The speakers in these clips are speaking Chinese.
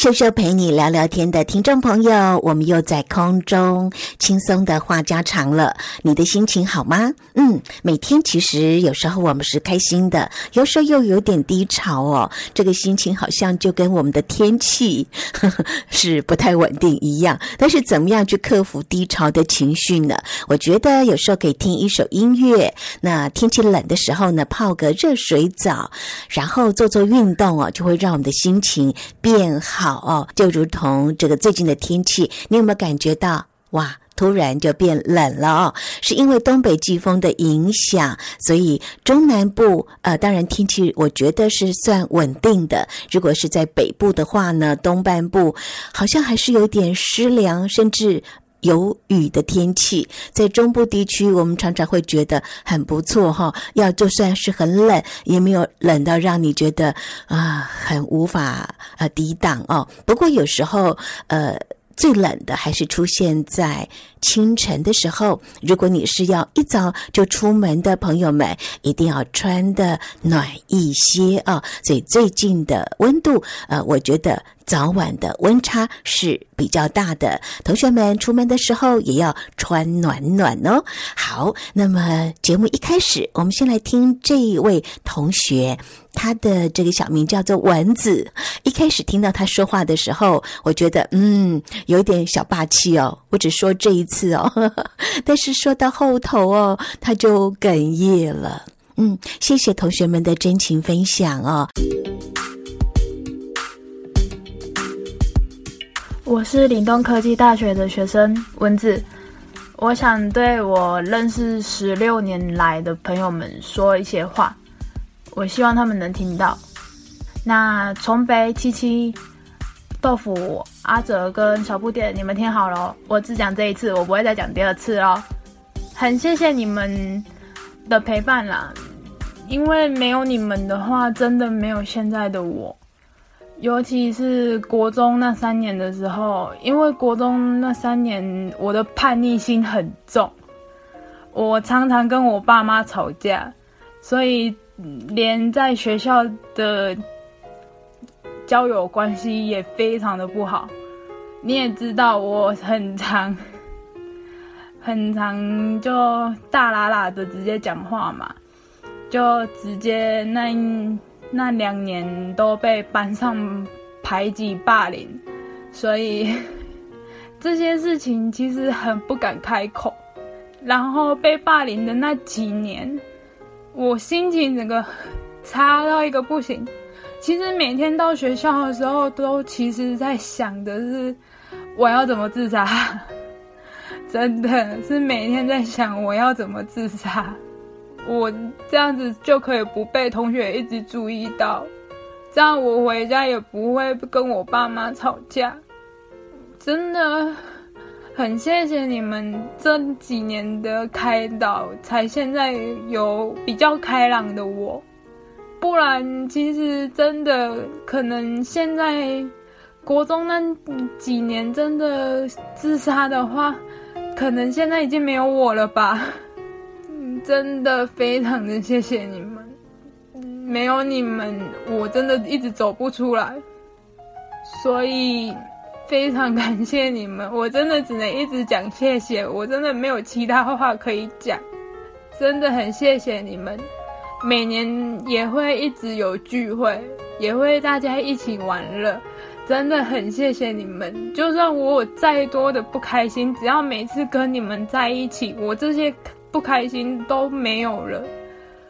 秀秀陪你聊聊天的听众朋友，我们又在空中轻松的话家常了。你的心情好吗？嗯，每天其实有时候我们是开心的，有时候又有点低潮哦。这个心情好像就跟我们的天气呵 呵是不太稳定一样。但是怎么样去克服低潮的情绪呢？我觉得有时候可以听一首音乐。那天气冷的时候呢，泡个热水澡，然后做做运动哦，就会让我们的心情变好哦，就如同这个最近的天气，你有没有感觉到哇，突然就变冷了哦？是因为东北季风的影响，所以中南部呃，当然天气我觉得是算稳定的。如果是在北部的话呢，东半部好像还是有点湿凉，甚至。有雨的天气，在中部地区，我们常常会觉得很不错哈。要就算是很冷，也没有冷到让你觉得啊很无法呃抵挡哦。不过有时候呃。最冷的还是出现在清晨的时候。如果你是要一早就出门的朋友们，一定要穿得暖一些啊！所以最近的温度，呃，我觉得早晚的温差是比较大的。同学们出门的时候也要穿暖暖哦。好，那么节目一开始，我们先来听这一位同学。他的这个小名叫做蚊子。一开始听到他说话的时候，我觉得嗯，有点小霸气哦。我只说这一次哦，但是说到后头哦，他就哽咽了。嗯，谢谢同学们的真情分享哦。我是岭东科技大学的学生文子，我想对我认识十六年来的朋友们说一些话。我希望他们能听到。那崇北七七、豆腐、阿哲跟小不点，你们听好了，我只讲这一次，我不会再讲第二次哦。很谢谢你们的陪伴啦，因为没有你们的话，真的没有现在的我。尤其是国中那三年的时候，因为国中那三年我的叛逆心很重，我常常跟我爸妈吵架，所以。连在学校的交友关系也非常的不好，你也知道我很常 很常就大喇喇的直接讲话嘛，就直接那那两年都被班上排挤霸凌，所以 这些事情其实很不敢开口，然后被霸凌的那几年。我心情整个差到一个不行。其实每天到学校的时候，都其实在想的是我要怎么自杀，真的是每天在想我要怎么自杀。我这样子就可以不被同学一直注意到，这样我回家也不会跟我爸妈吵架。真的。很谢谢你们这几年的开导，才现在有比较开朗的我。不然，其实真的可能现在国中那几年真的自杀的话，可能现在已经没有我了吧。真的非常的谢谢你们，没有你们，我真的一直走不出来。所以。非常感谢你们，我真的只能一直讲谢谢，我真的没有其他话可以讲，真的很谢谢你们。每年也会一直有聚会，也会大家一起玩乐，真的很谢谢你们。就算我有再多的不开心，只要每次跟你们在一起，我这些不开心都没有了。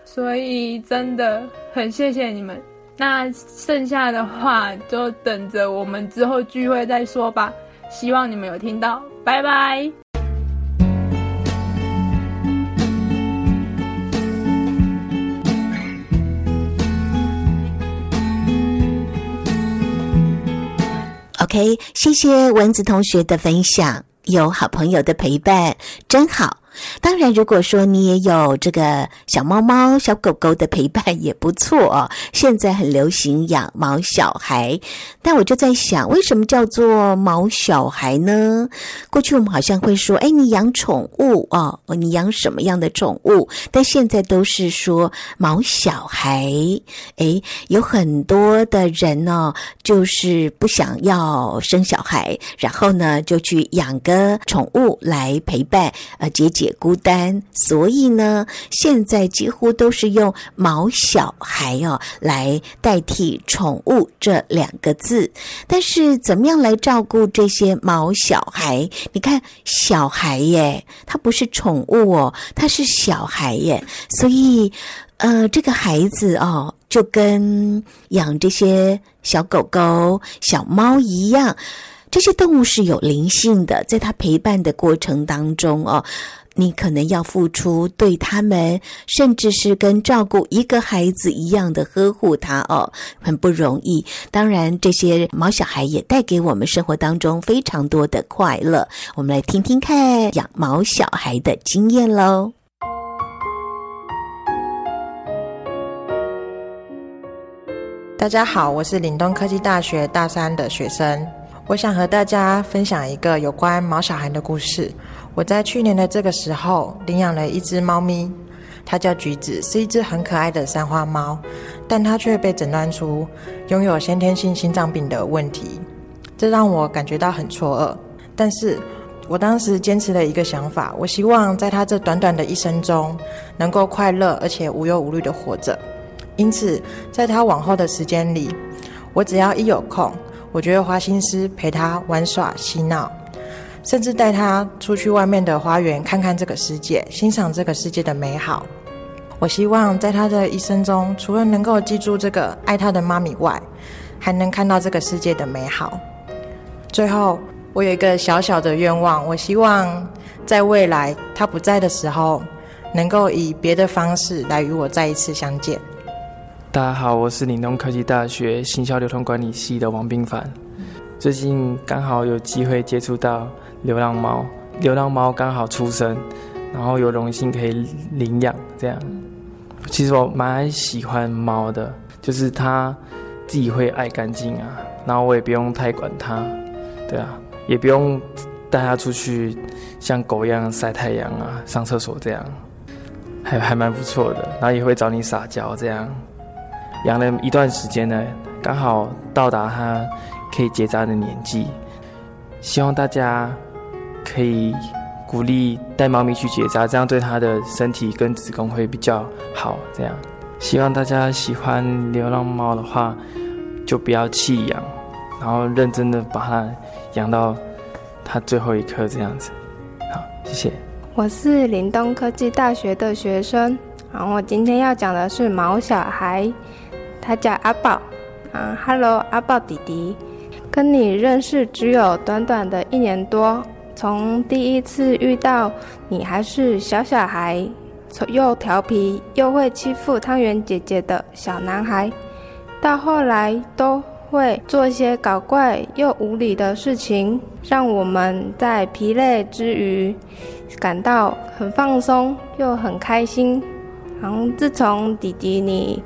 所以真的很谢谢你们。那剩下的话就等着我们之后聚会再说吧。希望你们有听到，拜拜。OK，谢谢蚊子同学的分享，有好朋友的陪伴真好。当然，如果说你也有这个小猫猫、小狗狗的陪伴也不错哦。现在很流行养毛小孩，但我就在想，为什么叫做毛小孩呢？过去我们好像会说，哎，你养宠物哦，你养什么样的宠物？但现在都是说毛小孩。哎，有很多的人呢，就是不想要生小孩，然后呢，就去养个宠物来陪伴，呃，结解孤单。所以呢，现在几乎都是用毛小孩哦来代替宠物这两个字。但是，怎么样来照顾这些毛小孩？你看，小孩耶，他不是宠物哦，他是小孩耶。所以，呃，这个孩子哦，就跟养这些小狗狗、小猫一样。这些动物是有灵性的，在它陪伴的过程当中哦，你可能要付出对他们，甚至是跟照顾一个孩子一样的呵护他哦，很不容易。当然，这些毛小孩也带给我们生活当中非常多的快乐。我们来听听看养毛小孩的经验喽。大家好，我是岭东科技大学大三的学生。我想和大家分享一个有关毛小孩的故事。我在去年的这个时候领养了一只猫咪，它叫橘子，是一只很可爱的三花猫，但它却被诊断出拥有先天性心脏病的问题，这让我感觉到很错愕。但是我当时坚持了一个想法，我希望在它这短短的一生中能够快乐而且无忧无虑地活着。因此，在它往后的时间里，我只要一有空，我就会花心思陪它玩耍、嬉闹，甚至带他出去外面的花园看看这个世界，欣赏这个世界的美好。我希望在他的一生中，除了能够记住这个爱他的妈咪外，还能看到这个世界的美好。最后，我有一个小小的愿望，我希望在未来他不在的时候，能够以别的方式来与我再一次相见。大家好，我是岭东科技大学行销流通管理系的王冰凡。最近刚好有机会接触到流浪猫，流浪猫刚好出生，然后有荣幸可以领养。这样，其实我蛮喜欢猫的，就是它自己会爱干净啊，然后我也不用太管它，对啊，也不用带它出去像狗一样晒太阳啊、上厕所这样，还还蛮不错的。然后也会找你撒娇这样。养了一段时间呢，刚好到达它可以结扎的年纪，希望大家可以鼓励带猫咪去结扎，这样对它的身体跟子宫会比较好。这样，希望大家喜欢流浪猫的话，就不要弃养，然后认真的把它养到它最后一刻这样子。好，谢谢。我是林东科技大学的学生，然后我今天要讲的是毛小孩。他叫阿宝，啊，Hello，阿宝弟弟，跟你认识只有短短的一年多，从第一次遇到你还是小小孩，又调皮又会欺负汤圆姐姐的小男孩，到后来都会做一些搞怪又无理的事情，让我们在疲累之余感到很放松又很开心。然后自从弟弟你。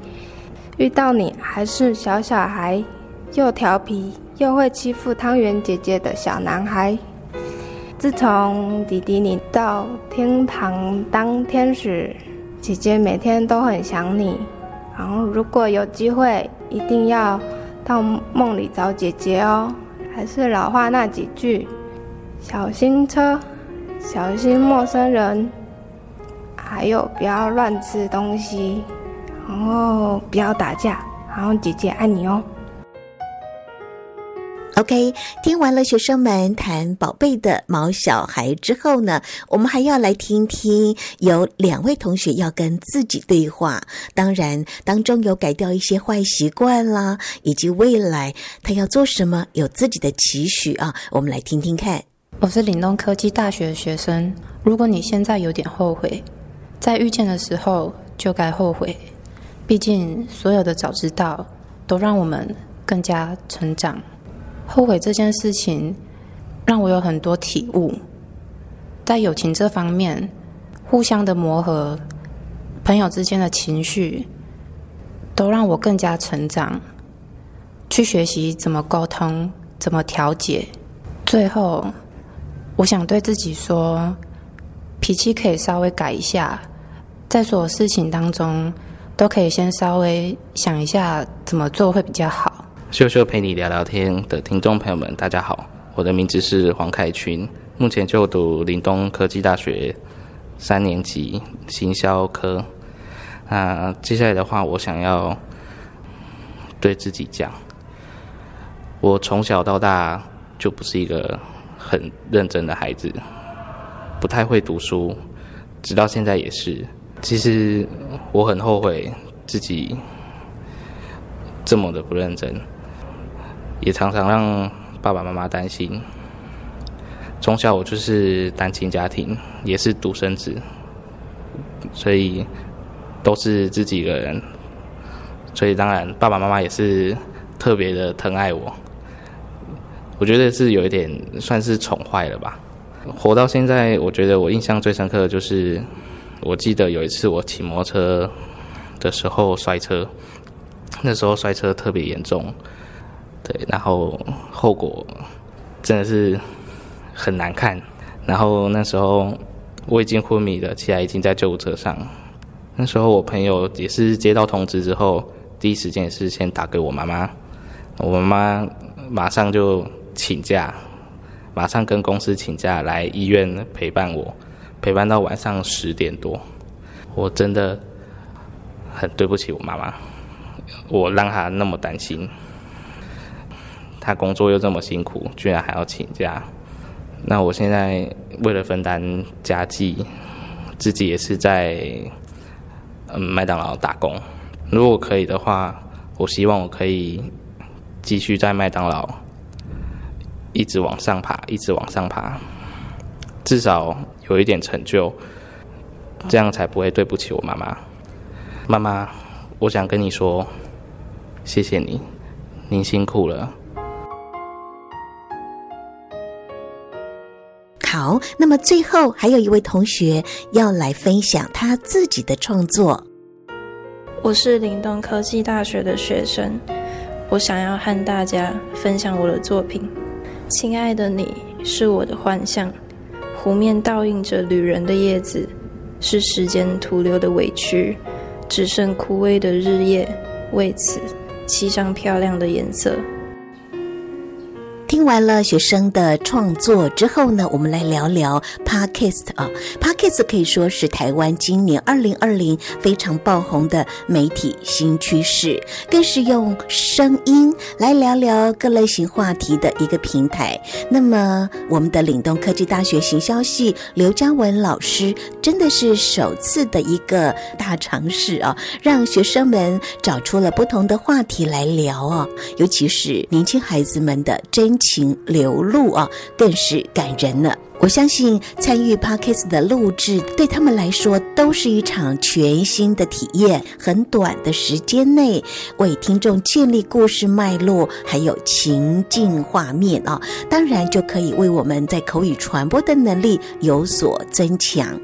遇到你还是小小孩，又调皮又会欺负汤圆姐姐的小男孩。自从弟弟你到天堂当天使，姐姐每天都很想你。然后如果有机会，一定要到梦里找姐姐哦。还是老话那几句：小心车，小心陌生人，还有不要乱吃东西。然后不要打架，然后姐姐爱你哦。OK，听完了学生们谈宝贝的毛小孩之后呢，我们还要来听听有两位同学要跟自己对话。当然，当中有改掉一些坏习惯啦，以及未来他要做什么，有自己的期许啊。我们来听听看。我是岭东科技大学的学生。如果你现在有点后悔，在遇见的时候就该后悔。毕竟，所有的早知道都让我们更加成长。后悔这件事情让我有很多体悟。在友情这方面，互相的磨合，朋友之间的情绪，都让我更加成长，去学习怎么沟通，怎么调解。最后，我想对自己说，脾气可以稍微改一下，在所有事情当中，都可以先稍微想一下怎么做会比较好。秀秀陪你聊聊天的听众朋友们，大家好，我的名字是黄凯群，目前就读林东科技大学三年级行销科。那接下来的话，我想要对自己讲，我从小到大就不是一个很认真的孩子，不太会读书，直到现在也是。其实我很后悔自己这么的不认真。也常常让爸爸妈妈担心。从小我就是单亲家庭，也是独生子，所以都是自己一个人。所以当然，爸爸妈妈也是特别的疼爱我。我觉得是有一点算是宠坏了吧。活到现在，我觉得我印象最深刻的就是，我记得有一次我骑摩托车的时候摔车，那时候摔车特别严重。对，然后后果真的是很难看。然后那时候我已经昏迷了，起来已经在救护车上。那时候我朋友也是接到通知之后，第一时间也是先打给我妈妈。我妈妈马上就请假，马上跟公司请假来医院陪伴我，陪伴到晚上十点多。我真的很对不起我妈妈，我让她那么担心。他工作又这么辛苦，居然还要请假。那我现在为了分担家计，自己也是在嗯麦当劳打工。如果可以的话，我希望我可以继续在麦当劳一直往上爬，一直往上爬，至少有一点成就，这样才不会对不起我妈妈。妈妈，我想跟你说，谢谢你，您辛苦了。好，那么最后还有一位同学要来分享他自己的创作。我是林东科技大学的学生，我想要和大家分享我的作品。亲爱的你，是我的幻象，湖面倒映着旅人的叶子，是时间徒留的委屈，只剩枯萎的日夜，为此漆上漂亮的颜色。完了学生的创作之后呢，我们来聊聊 Podcast 啊。Podcast 可以说是台湾今年二零二零非常爆红的媒体新趋势，更是用声音来聊聊各类型话题的一个平台。那么，我们的岭东科技大学行销系刘嘉文老师真的是首次的一个大尝试啊，让学生们找出了不同的话题来聊啊，尤其是年轻孩子们的真情情流露啊，更是感人了。我相信参与 Podcast 的录制对他们来说都是一场全新的体验。很短的时间内，为听众建立故事脉络，还有情境画面啊，当然就可以为我们在口语传播的能力有所增强。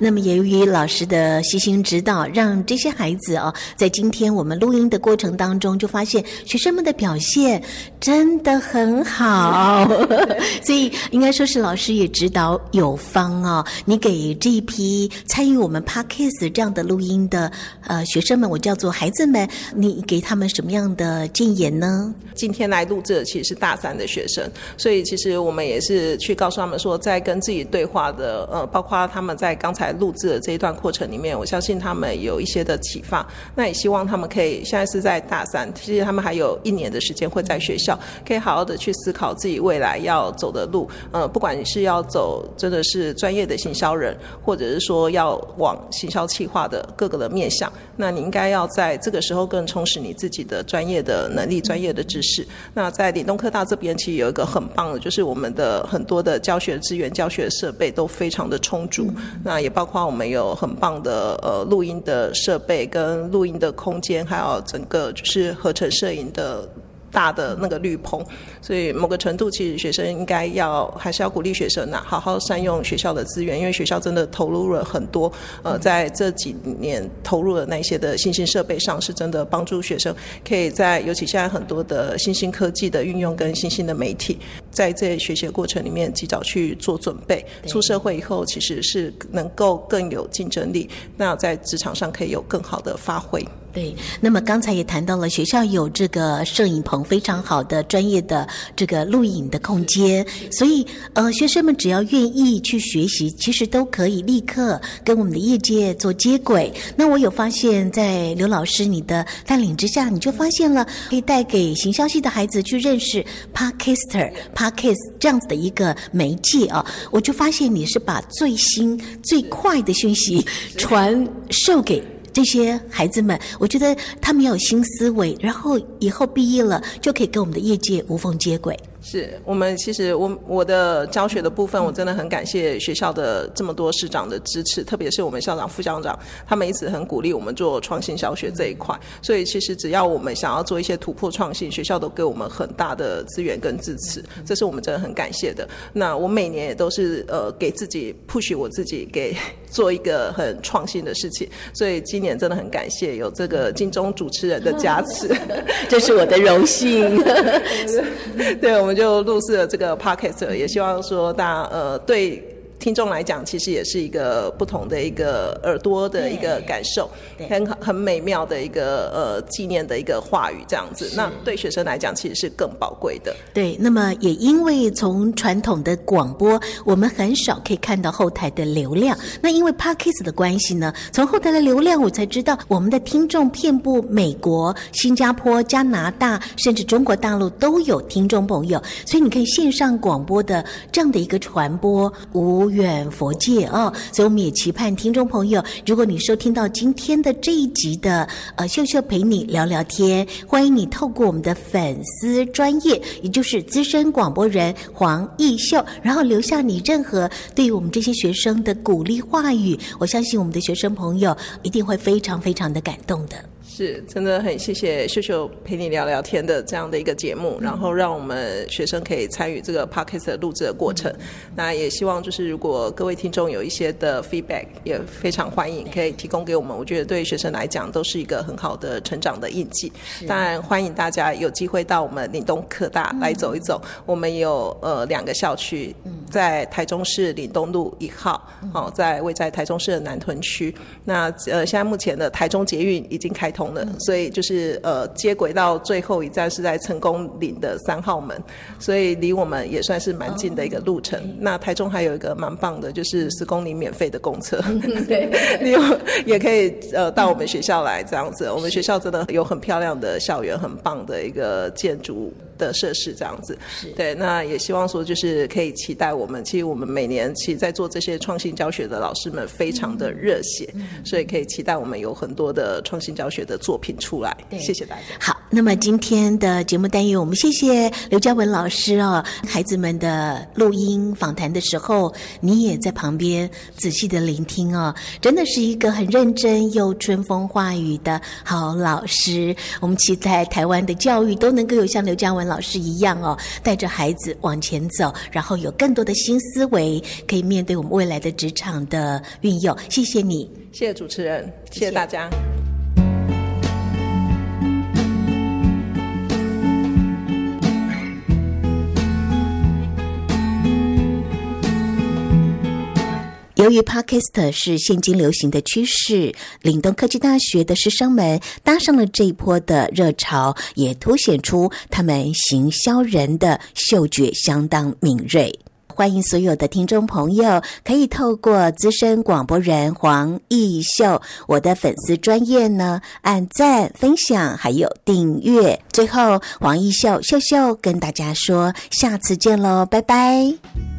那么，由于老师的悉心指导，让这些孩子哦，在今天我们录音的过程当中，就发现学生们的表现真的很好，所以应该说是老师也指导有方哦。你给这一批参与我们 Podcast 这样的录音的呃学生们，我叫做孩子们，你给他们什么样的建言呢？今天来录制的其实是大三的学生，所以其实我们也是去告诉他们说，在跟自己对话的呃，包括他们在刚才。录制的这一段过程里面，我相信他们有一些的启发。那也希望他们可以现在是在大三，其实他们还有一年的时间会在学校，可以好好的去思考自己未来要走的路。呃，不管你是要走真的是专业的行销人，或者是说要往行销企划的各个的面向，那你应该要在这个时候更充实你自己的专业的能力、专业的知识。那在岭东科大这边，其实有一个很棒的，就是我们的很多的教学资源、教学设备都非常的充足。那也。包括我们有很棒的呃录音的设备跟录音的空间，还有整个就是合成摄影的大的那个绿棚，所以某个程度，其实学生应该要还是要鼓励学生呐、啊，好好善用学校的资源，因为学校真的投入了很多，呃，在这几年投入的那些的新兴设备上，是真的帮助学生可以在，尤其现在很多的新兴科技的运用跟新兴的媒体，在这学习的过程里面及早去做准备，出社会以后其实是能够更有竞争力，那在职场上可以有更好的发挥。对，那么刚才也谈到了学校有这个摄影棚，非常好的专业的这个录影的空间，所以呃，学生们只要愿意去学习，其实都可以立刻跟我们的业界做接轨。那我有发现，在刘老师你的带领之下，你就发现了可以带给行销系的孩子去认识 Podcaster、Podcast 这样子的一个媒介啊，我就发现你是把最新最快的讯息传授给。这些孩子们，我觉得他们有新思维，然后以后毕业了就可以跟我们的业界无缝接轨。是我们其实我我的教学的部分，我真的很感谢学校的这么多师长的支持，特别是我们校长、副校长，他们一直很鼓励我们做创新小学这一块。所以其实只要我们想要做一些突破创新，学校都给我们很大的资源跟支持，这是我们真的很感谢的。那我每年也都是呃给自己 push 我自己，给做一个很创新的事情。所以今年真的很感谢有这个金钟主持人的加持，这是我的荣幸。对，我们。就录制了这个 podcast，也希望说大家呃对。听众来讲，其实也是一个不同的一个耳朵的一个感受，很很美妙的一个呃纪念的一个话语这样子。那对学生来讲，其实是更宝贵的。对，那么也因为从传统的广播，我们很少可以看到后台的流量。那因为 Podcast 的关系呢，从后台的流量，我才知道我们的听众遍布美国、新加坡、加拿大，甚至中国大陆都有听众朋友。所以你可以线上广播的这样的一个传播无远佛界哦，所以我们也期盼听众朋友，如果你收听到今天的这一集的呃秀秀陪你聊聊天，欢迎你透过我们的粉丝专业，也就是资深广播人黄奕秀，然后留下你任何对于我们这些学生的鼓励话语，我相信我们的学生朋友一定会非常非常的感动的。是，真的很谢谢秀秀陪你聊聊天的这样的一个节目，然后让我们学生可以参与这个 podcast 的录制的过程。那也希望就是如果各位听众有一些的 feedback，也非常欢迎可以提供给我们。我觉得对学生来讲都是一个很好的成长的印记。当然欢迎大家有机会到我们岭东科大来走一走。我们有呃两个校区，在台中市岭东路一号，哦，在位在台中市的南屯区。那呃现在目前的台中捷运已经开通。所以就是呃接轨到最后一站是在成功岭的三号门，所以离我们也算是蛮近的一个路程。那台中还有一个蛮棒的，就是十公里免费的公车，对，你也可以呃到我们学校来这样子。我们学校真的有很漂亮的校园，很棒的一个建筑的设施这样子。对，那也希望说就是可以期待我们，其实我们每年其实在做这些创新教学的老师们非常的热血，所以可以期待我们有很多的创新教学的作品出来，谢谢大家。好，那么今天的节目单元，我们谢谢刘嘉文老师哦。孩子们的录音访谈的时候，你也在旁边仔细的聆听哦，真的是一个很认真又春风化雨的好老师。我们期待台湾的教育都能够有像刘嘉文老师一样哦，带着孩子往前走，然后有更多的新思维，可以面对我们未来的职场的运用。谢谢你，谢谢主持人，谢谢大家。由于 Podcast 是现今流行的趋势，岭东科技大学的师生们搭上了这一波的热潮，也凸显出他们行销人的嗅觉相当敏锐。欢迎所有的听众朋友可以透过资深广播人黄义秀我的粉丝专业呢，按赞、分享还有订阅。最后，黄义秀秀秀跟大家说，下次见喽，拜拜。